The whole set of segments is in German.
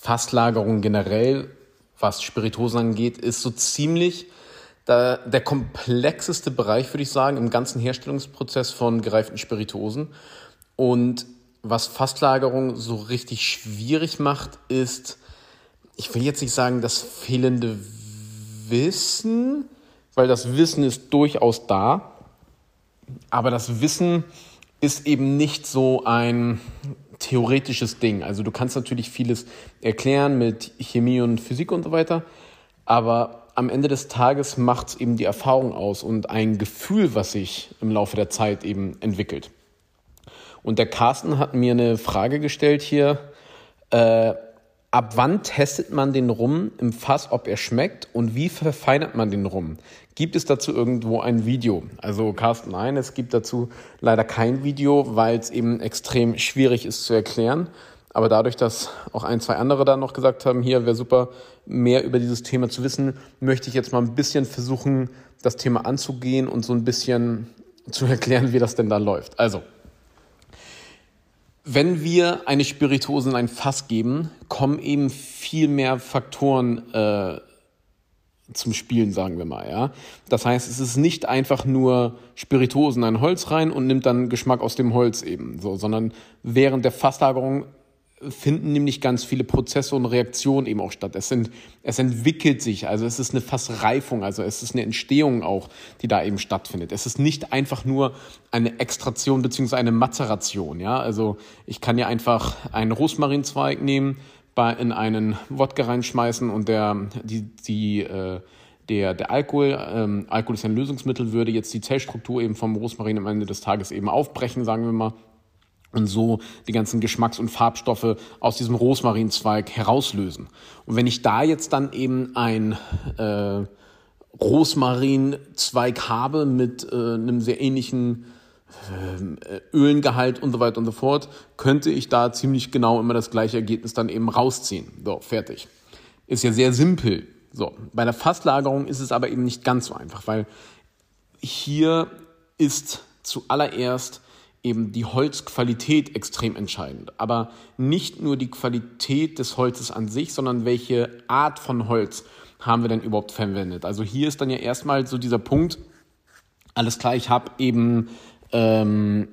Fasslagerung generell, was Spiritosen angeht, ist so ziemlich der, der komplexeste Bereich, würde ich sagen, im ganzen Herstellungsprozess von gereiften Spiritosen. Und was Fasslagerung so richtig schwierig macht, ist, ich will jetzt nicht sagen, das fehlende Wissen, weil das Wissen ist durchaus da, aber das Wissen ist eben nicht so ein theoretisches Ding. Also du kannst natürlich vieles erklären mit Chemie und Physik und so weiter, aber am Ende des Tages macht es eben die Erfahrung aus und ein Gefühl, was sich im Laufe der Zeit eben entwickelt. Und der Carsten hat mir eine Frage gestellt hier. Äh, ab wann testet man den Rum im Fass, ob er schmeckt und wie verfeinert man den Rum? Gibt es dazu irgendwo ein Video? Also Carsten, nein, es gibt dazu leider kein Video, weil es eben extrem schwierig ist zu erklären. Aber dadurch, dass auch ein, zwei andere da noch gesagt haben, hier wäre super, mehr über dieses Thema zu wissen, möchte ich jetzt mal ein bisschen versuchen, das Thema anzugehen und so ein bisschen zu erklären, wie das denn da läuft. Also, wenn wir eine Spirituose in ein Fass geben, kommen eben viel mehr Faktoren äh, zum Spielen, sagen wir mal. Ja? Das heißt, es ist nicht einfach nur Spirituosen in ein Holz rein und nimmt dann Geschmack aus dem Holz eben, so, sondern während der Fasslagerung finden nämlich ganz viele Prozesse und Reaktionen eben auch statt. Es, sind, es entwickelt sich, also es ist eine Fassreifung, also es ist eine Entstehung auch, die da eben stattfindet. Es ist nicht einfach nur eine Extraktion beziehungsweise eine Mazeration. Ja? Also ich kann ja einfach einen Rosmarinzweig nehmen, bei, in einen Wodka reinschmeißen und der, die, die, äh, der, der Alkohol, ähm, Alkohol ist ein Lösungsmittel, würde jetzt die Zellstruktur eben vom Rosmarin am Ende des Tages eben aufbrechen, sagen wir mal und so die ganzen Geschmacks- und Farbstoffe aus diesem Rosmarinzweig herauslösen. Und wenn ich da jetzt dann eben ein äh, Rosmarinzweig habe mit äh, einem sehr ähnlichen äh, Ölengehalt und so weiter und so fort, könnte ich da ziemlich genau immer das gleiche Ergebnis dann eben rausziehen. So, fertig. Ist ja sehr simpel. So, bei der Fasslagerung ist es aber eben nicht ganz so einfach, weil hier ist zuallererst eben die Holzqualität extrem entscheidend. Aber nicht nur die Qualität des Holzes an sich, sondern welche Art von Holz haben wir denn überhaupt verwendet. Also hier ist dann ja erstmal so dieser Punkt, alles klar, ich habe eben, ähm,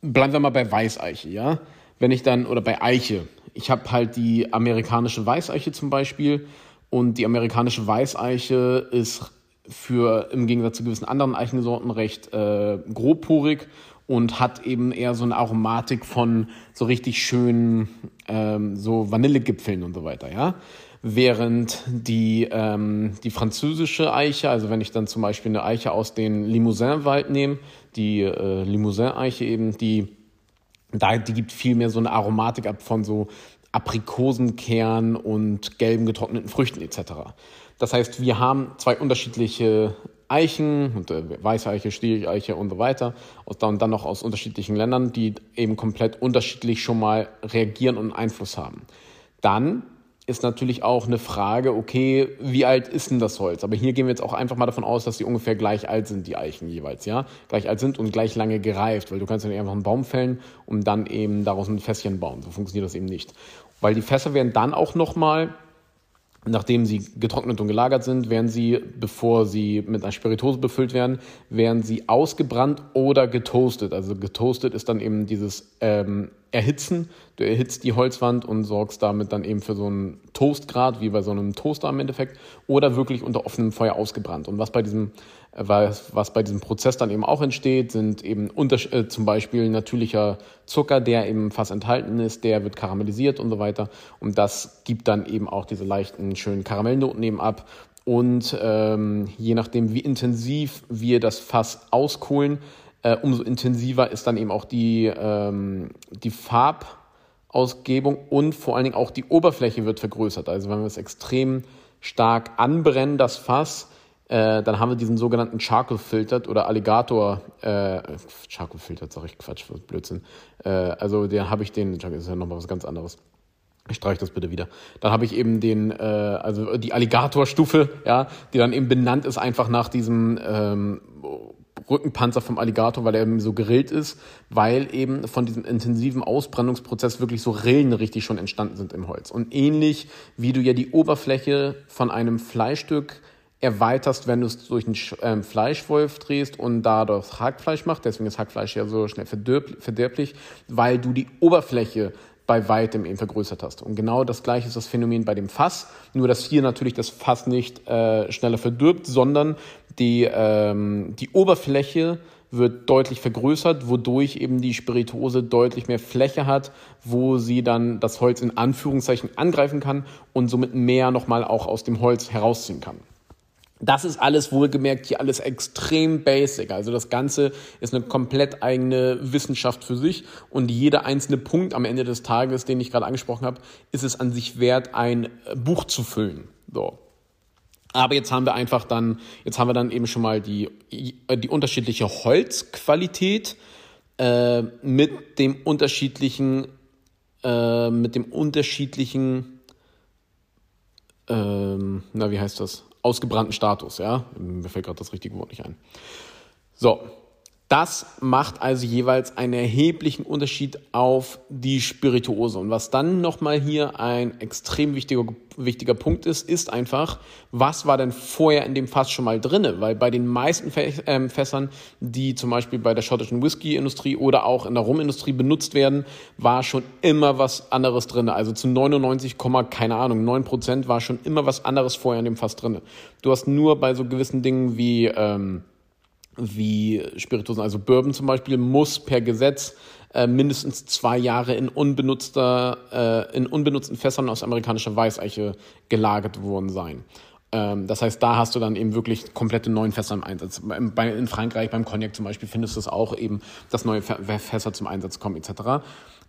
bleiben wir mal bei Weißeiche, ja. Wenn ich dann, oder bei Eiche, ich habe halt die amerikanische Weißeiche zum Beispiel und die amerikanische Weißeiche ist für im Gegensatz zu gewissen anderen Eichensorten recht äh, grobporig und hat eben eher so eine Aromatik von so richtig schönen ähm, so Vanillegipfeln und so weiter, ja. Während die, ähm, die französische Eiche, also wenn ich dann zum Beispiel eine Eiche aus dem Limousin-Wald nehme, die äh, Limousin-Eiche eben, die, da, die gibt viel mehr so eine Aromatik ab von so Aprikosenkern und gelben getrockneten Früchten etc. Das heißt, wir haben zwei unterschiedliche Eichen, und, äh, Weiße Eiche, Stieleiche und so weiter, und dann, dann noch aus unterschiedlichen Ländern, die eben komplett unterschiedlich schon mal reagieren und Einfluss haben. Dann ist natürlich auch eine Frage, okay, wie alt ist denn das Holz? Aber hier gehen wir jetzt auch einfach mal davon aus, dass die ungefähr gleich alt sind, die Eichen jeweils, ja? Gleich alt sind und gleich lange gereift, weil du kannst ja nicht einfach einen Baum fällen und dann eben daraus ein Fässchen bauen. So funktioniert das eben nicht. Weil die Fässer werden dann auch nochmal Nachdem sie getrocknet und gelagert sind, werden sie, bevor sie mit einer Spiritose befüllt werden, werden sie ausgebrannt oder getoastet. Also getoastet ist dann eben dieses ähm, Erhitzen. Du erhitzt die Holzwand und sorgst damit dann eben für so einen Toastgrad, wie bei so einem Toaster im Endeffekt, oder wirklich unter offenem Feuer ausgebrannt. Und was bei diesem, was, was bei diesem Prozess dann eben auch entsteht, sind eben äh, zum Beispiel natürlicher Zucker, der eben fast enthalten ist, der wird karamellisiert und so weiter. Und das gibt dann eben auch diese leichten, schönen Karamellnoten eben ab. Und ähm, je nachdem, wie intensiv wir das Fass auskohlen, äh, umso intensiver ist dann eben auch die, ähm, die Farbausgebung und vor allen Dingen auch die Oberfläche wird vergrößert. Also wenn wir es extrem stark anbrennen, das Fass, äh, dann haben wir diesen sogenannten Charcoal Filtered oder Alligator, äh, Charcoal Filtered, sag ich Quatsch, Blödsinn. Äh, also den habe ich den, das ist ja nochmal was ganz anderes. Ich streiche das bitte wieder. Dann habe ich eben den, äh, also die Alligatorstufe, ja, die dann eben benannt ist einfach nach diesem ähm, Rückenpanzer vom Alligator, weil er eben so gerillt ist, weil eben von diesem intensiven Ausbrennungsprozess wirklich so Rillen richtig schon entstanden sind im Holz. Und ähnlich wie du ja die Oberfläche von einem Fleischstück erweiterst, wenn du es durch einen ähm, Fleischwolf drehst und dadurch Hackfleisch macht. Deswegen ist Hackfleisch ja so schnell verderblich, weil du die Oberfläche bei weitem eben vergrößert hast. Und genau das gleiche ist das Phänomen bei dem Fass, nur dass hier natürlich das Fass nicht äh, schneller verdirbt, sondern die, ähm, die Oberfläche wird deutlich vergrößert, wodurch eben die Spirituose deutlich mehr Fläche hat, wo sie dann das Holz in Anführungszeichen angreifen kann und somit mehr nochmal auch aus dem Holz herausziehen kann. Das ist alles wohlgemerkt hier alles extrem basic. Also das Ganze ist eine komplett eigene Wissenschaft für sich und jeder einzelne Punkt am Ende des Tages, den ich gerade angesprochen habe, ist es an sich wert, ein Buch zu füllen. So. Aber jetzt haben wir einfach dann, jetzt haben wir dann eben schon mal die, die unterschiedliche Holzqualität äh, mit dem unterschiedlichen, äh, mit dem unterschiedlichen, ähm, na wie heißt das? Ausgebrannten Status. Ja? Mir fällt gerade das richtige Wort nicht ein. So, das macht also jeweils einen erheblichen Unterschied auf die Spirituose. Und was dann nochmal hier ein extrem wichtiger, wichtiger Punkt ist, ist einfach, was war denn vorher in dem Fass schon mal drinne? Weil bei den meisten ähm, Fässern, die zum Beispiel bei der schottischen Whisky-Industrie oder auch in der Rumindustrie benutzt werden, war schon immer was anderes drinne. Also zu 99, keine Ahnung, 9 Prozent war schon immer was anderes vorher in dem Fass drinne. Du hast nur bei so gewissen Dingen wie... Ähm, wie Spirituosen, also Bourbon zum Beispiel, muss per Gesetz äh, mindestens zwei Jahre in unbenutzter, äh, in unbenutzten Fässern aus amerikanischer Weißeiche gelagert worden sein. Ähm, das heißt, da hast du dann eben wirklich komplette neuen Fässer im Einsatz. Bei, in Frankreich beim Cognac zum Beispiel findest du es auch eben, dass neue Fässer zum Einsatz kommen etc.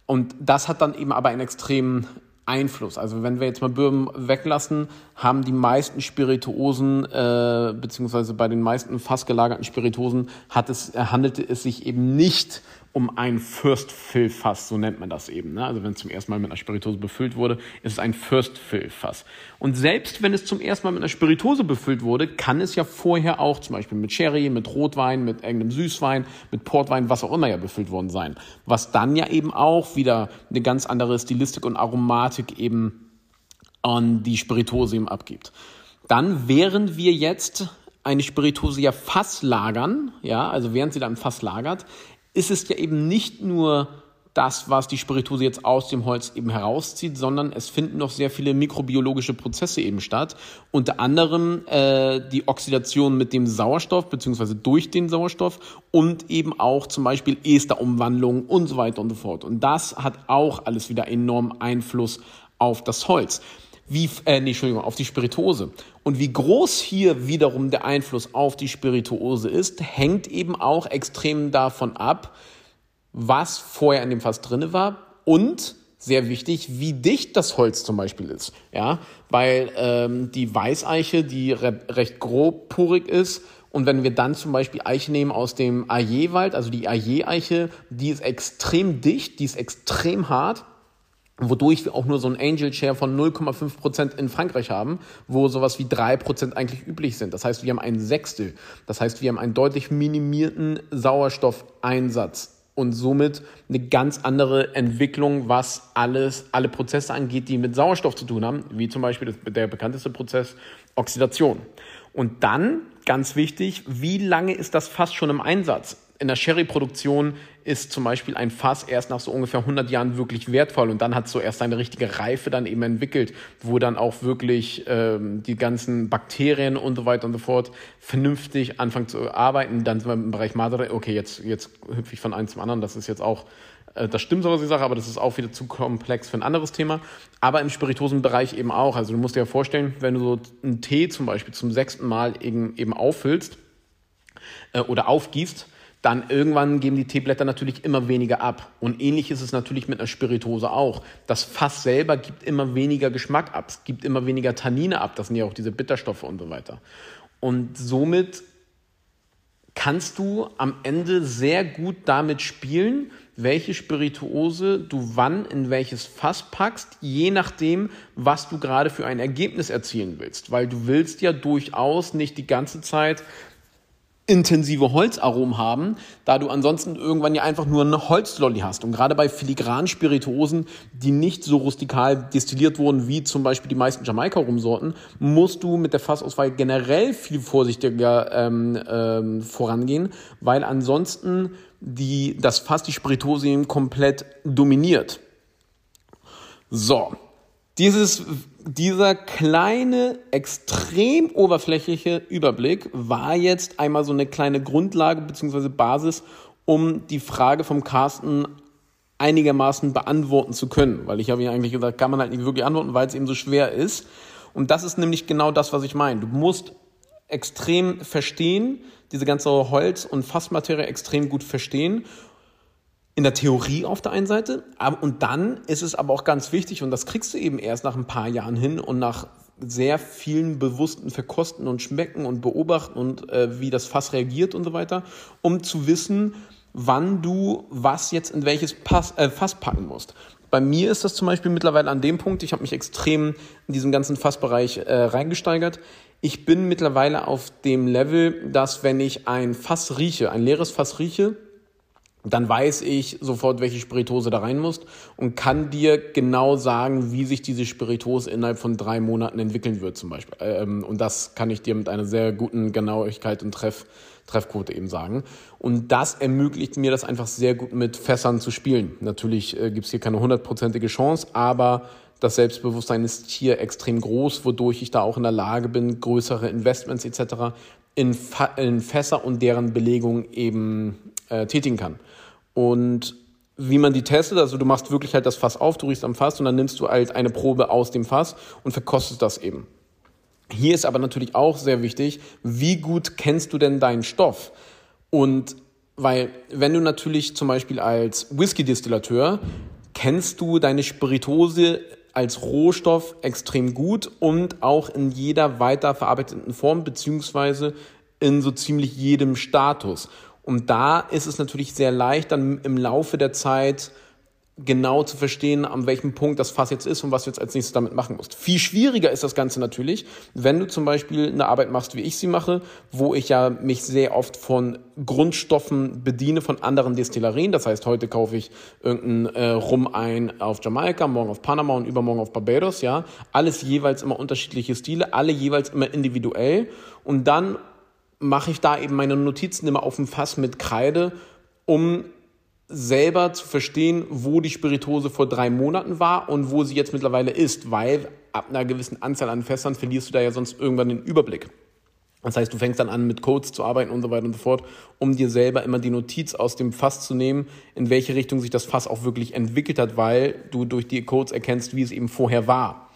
Und das hat dann eben aber einen extremen Einfluss. Also wenn wir jetzt mal Bourbon weglassen, haben die meisten Spirituosen, äh, beziehungsweise bei den meisten fast gelagerten Spirituosen, hat es, handelte es sich eben nicht um ein First Fill Fass, so nennt man das eben. Ne? Also wenn es zum ersten Mal mit einer Spirituose befüllt wurde, ist es ein First Fill Fass. Und selbst wenn es zum ersten Mal mit einer Spirituose befüllt wurde, kann es ja vorher auch zum Beispiel mit Sherry, mit Rotwein, mit irgendeinem Süßwein, mit Portwein, was auch immer ja befüllt worden sein. Was dann ja eben auch wieder eine ganz andere Stilistik und Aromatik eben an die Spirituose eben abgibt. Dann während wir jetzt eine Spirituose ja Fass lagern, ja, also während sie da im Fass lagert, ist es ja eben nicht nur das, was die Spirituose jetzt aus dem Holz eben herauszieht, sondern es finden noch sehr viele mikrobiologische Prozesse eben statt. Unter anderem äh, die Oxidation mit dem Sauerstoff beziehungsweise durch den Sauerstoff und eben auch zum Beispiel Esterumwandlung und so weiter und so fort. Und das hat auch alles wieder enorm Einfluss auf das Holz wie, äh, nee, Entschuldigung, auf die Spirituose. Und wie groß hier wiederum der Einfluss auf die Spirituose ist, hängt eben auch extrem davon ab, was vorher in dem Fass drinne war und sehr wichtig, wie dicht das Holz zum Beispiel ist. Ja, weil ähm, die Weißeiche, die re recht grobpurig ist, und wenn wir dann zum Beispiel Eiche nehmen aus dem Ayer-Wald, also die Ayer-Eiche, die ist extrem dicht, die ist extrem hart wodurch wir auch nur so einen Angel Share von 0,5% in Frankreich haben, wo sowas wie 3% eigentlich üblich sind. Das heißt, wir haben ein Sechstel. Das heißt, wir haben einen deutlich minimierten Sauerstoffeinsatz und somit eine ganz andere Entwicklung, was alles, alle Prozesse angeht, die mit Sauerstoff zu tun haben, wie zum Beispiel der bekannteste Prozess Oxidation. Und dann, ganz wichtig, wie lange ist das fast schon im Einsatz? In der Sherry-Produktion ist zum Beispiel ein Fass erst nach so ungefähr 100 Jahren wirklich wertvoll und dann hat es so erst seine richtige Reife dann eben entwickelt, wo dann auch wirklich ähm, die ganzen Bakterien und so weiter und so fort vernünftig anfangen zu arbeiten. Dann sind wir im Bereich Madre. Okay, jetzt, jetzt hüpfe ich von einem zum anderen. Das ist jetzt auch, äh, das stimmt so, was ich sage, aber das ist auch wieder zu komplex für ein anderes Thema. Aber im Spirituosenbereich eben auch. Also du musst dir ja vorstellen, wenn du so einen Tee zum Beispiel zum sechsten Mal eben, eben auffüllst äh, oder aufgießt, dann irgendwann geben die Teeblätter natürlich immer weniger ab. Und ähnlich ist es natürlich mit einer Spirituose auch. Das Fass selber gibt immer weniger Geschmack ab, es gibt immer weniger Tannine ab, das sind ja auch diese Bitterstoffe und so weiter. Und somit kannst du am Ende sehr gut damit spielen, welche Spirituose du wann in welches Fass packst, je nachdem, was du gerade für ein Ergebnis erzielen willst. Weil du willst ja durchaus nicht die ganze Zeit intensive Holzaromen haben, da du ansonsten irgendwann ja einfach nur eine Holzlolli hast. Und gerade bei filigranen Spirituosen, die nicht so rustikal destilliert wurden wie zum Beispiel die meisten Jamaika-Rumsorten, musst du mit der Fassauswahl generell viel vorsichtiger ähm, ähm, vorangehen, weil ansonsten die, das Fass die Spirituose komplett dominiert. So, dieses, dieser kleine, extrem oberflächliche Überblick war jetzt einmal so eine kleine Grundlage bzw. Basis, um die Frage vom Carsten einigermaßen beantworten zu können. Weil ich habe ja eigentlich gesagt, kann man halt nicht wirklich antworten, weil es eben so schwer ist. Und das ist nämlich genau das, was ich meine. Du musst extrem verstehen, diese ganze Holz- und Fassmaterie extrem gut verstehen in der Theorie auf der einen Seite. Und dann ist es aber auch ganz wichtig, und das kriegst du eben erst nach ein paar Jahren hin und nach sehr vielen bewussten Verkosten und Schmecken und Beobachten und äh, wie das Fass reagiert und so weiter, um zu wissen, wann du was jetzt in welches Pass, äh, Fass packen musst. Bei mir ist das zum Beispiel mittlerweile an dem Punkt, ich habe mich extrem in diesen ganzen Fassbereich äh, reingesteigert. Ich bin mittlerweile auf dem Level, dass wenn ich ein Fass rieche, ein leeres Fass rieche, dann weiß ich sofort, welche Spiritose da rein muss und kann dir genau sagen, wie sich diese Spiritose innerhalb von drei Monaten entwickeln wird zum Beispiel. Ähm, und das kann ich dir mit einer sehr guten Genauigkeit und Treff, Treffquote eben sagen. Und das ermöglicht mir das einfach sehr gut mit Fässern zu spielen. Natürlich äh, gibt es hier keine hundertprozentige Chance, aber das Selbstbewusstsein ist hier extrem groß, wodurch ich da auch in der Lage bin, größere Investments etc. in, in Fässer und deren Belegung eben äh, tätigen kann. Und wie man die testet, also du machst wirklich halt das Fass auf, du riechst am Fass und dann nimmst du halt eine Probe aus dem Fass und verkostest das eben. Hier ist aber natürlich auch sehr wichtig, wie gut kennst du denn deinen Stoff? Und weil, wenn du natürlich zum Beispiel als Whisky-Distillateur kennst du deine Spiritose als Rohstoff extrem gut und auch in jeder weiterverarbeiteten Form beziehungsweise in so ziemlich jedem Status. Und da ist es natürlich sehr leicht, dann im Laufe der Zeit genau zu verstehen, an welchem Punkt das Fass jetzt ist und was du jetzt als nächstes damit machen musst. Viel schwieriger ist das Ganze natürlich, wenn du zum Beispiel eine Arbeit machst, wie ich sie mache, wo ich ja mich sehr oft von Grundstoffen bediene von anderen Destillerien. Das heißt, heute kaufe ich irgendeinen äh, Rum ein auf Jamaika, morgen auf Panama und übermorgen auf Barbados, ja. Alles jeweils immer unterschiedliche Stile, alle jeweils immer individuell. Und dann mache ich da eben meine Notizen immer auf dem Fass mit Kreide, um selber zu verstehen, wo die Spiritose vor drei Monaten war und wo sie jetzt mittlerweile ist, weil ab einer gewissen Anzahl an Fässern verlierst du da ja sonst irgendwann den Überblick. Das heißt, du fängst dann an, mit Codes zu arbeiten und so weiter und so fort, um dir selber immer die Notiz aus dem Fass zu nehmen, in welche Richtung sich das Fass auch wirklich entwickelt hat, weil du durch die Codes erkennst, wie es eben vorher war.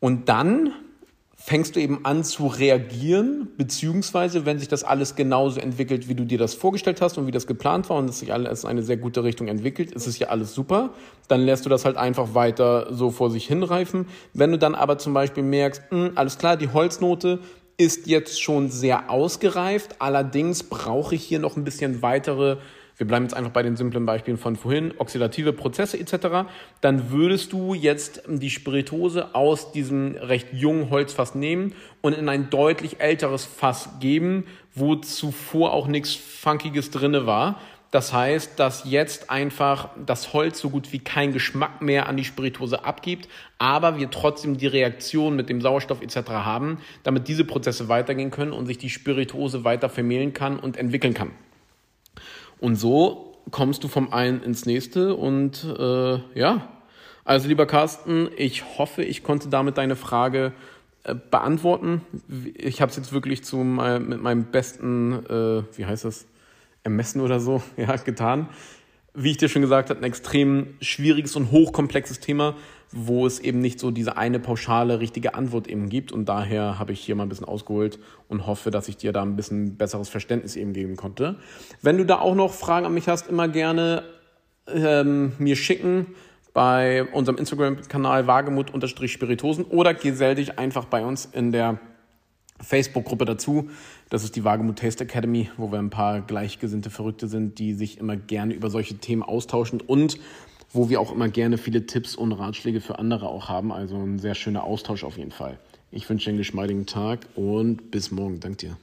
Und dann fängst du eben an zu reagieren, beziehungsweise wenn sich das alles genauso entwickelt, wie du dir das vorgestellt hast und wie das geplant war und es sich alles in eine sehr gute Richtung entwickelt, ist es ja alles super. Dann lässt du das halt einfach weiter so vor sich hinreifen. Wenn du dann aber zum Beispiel merkst, mh, hm, alles klar, die Holznote ist jetzt schon sehr ausgereift, allerdings brauche ich hier noch ein bisschen weitere wir bleiben jetzt einfach bei den simplen Beispielen von vorhin, oxidative Prozesse etc., dann würdest du jetzt die Spiritose aus diesem recht jungen Holzfass nehmen und in ein deutlich älteres Fass geben, wo zuvor auch nichts Funkiges drinne war. Das heißt, dass jetzt einfach das Holz so gut wie keinen Geschmack mehr an die Spiritose abgibt, aber wir trotzdem die Reaktion mit dem Sauerstoff etc. haben, damit diese Prozesse weitergehen können und sich die Spiritose weiter vermehlen kann und entwickeln kann. Und so kommst du vom einen ins nächste und äh, ja. Also lieber Carsten, ich hoffe, ich konnte damit deine Frage äh, beantworten. Ich habe es jetzt wirklich zum, äh, mit meinem besten, äh, wie heißt das, Ermessen oder so, ja, getan wie ich dir schon gesagt habe, ein extrem schwieriges und hochkomplexes Thema, wo es eben nicht so diese eine pauschale richtige Antwort eben gibt. Und daher habe ich hier mal ein bisschen ausgeholt und hoffe, dass ich dir da ein bisschen besseres Verständnis eben geben konnte. Wenn du da auch noch Fragen an mich hast, immer gerne ähm, mir schicken bei unserem Instagram-Kanal Wagemut-Spiritosen oder gesell dich einfach bei uns in der Facebook-Gruppe dazu. Das ist die Wagemut Taste Academy, wo wir ein paar gleichgesinnte Verrückte sind, die sich immer gerne über solche Themen austauschen und wo wir auch immer gerne viele Tipps und Ratschläge für andere auch haben. Also ein sehr schöner Austausch auf jeden Fall. Ich wünsche dir einen geschmeidigen Tag und bis morgen. Dank dir.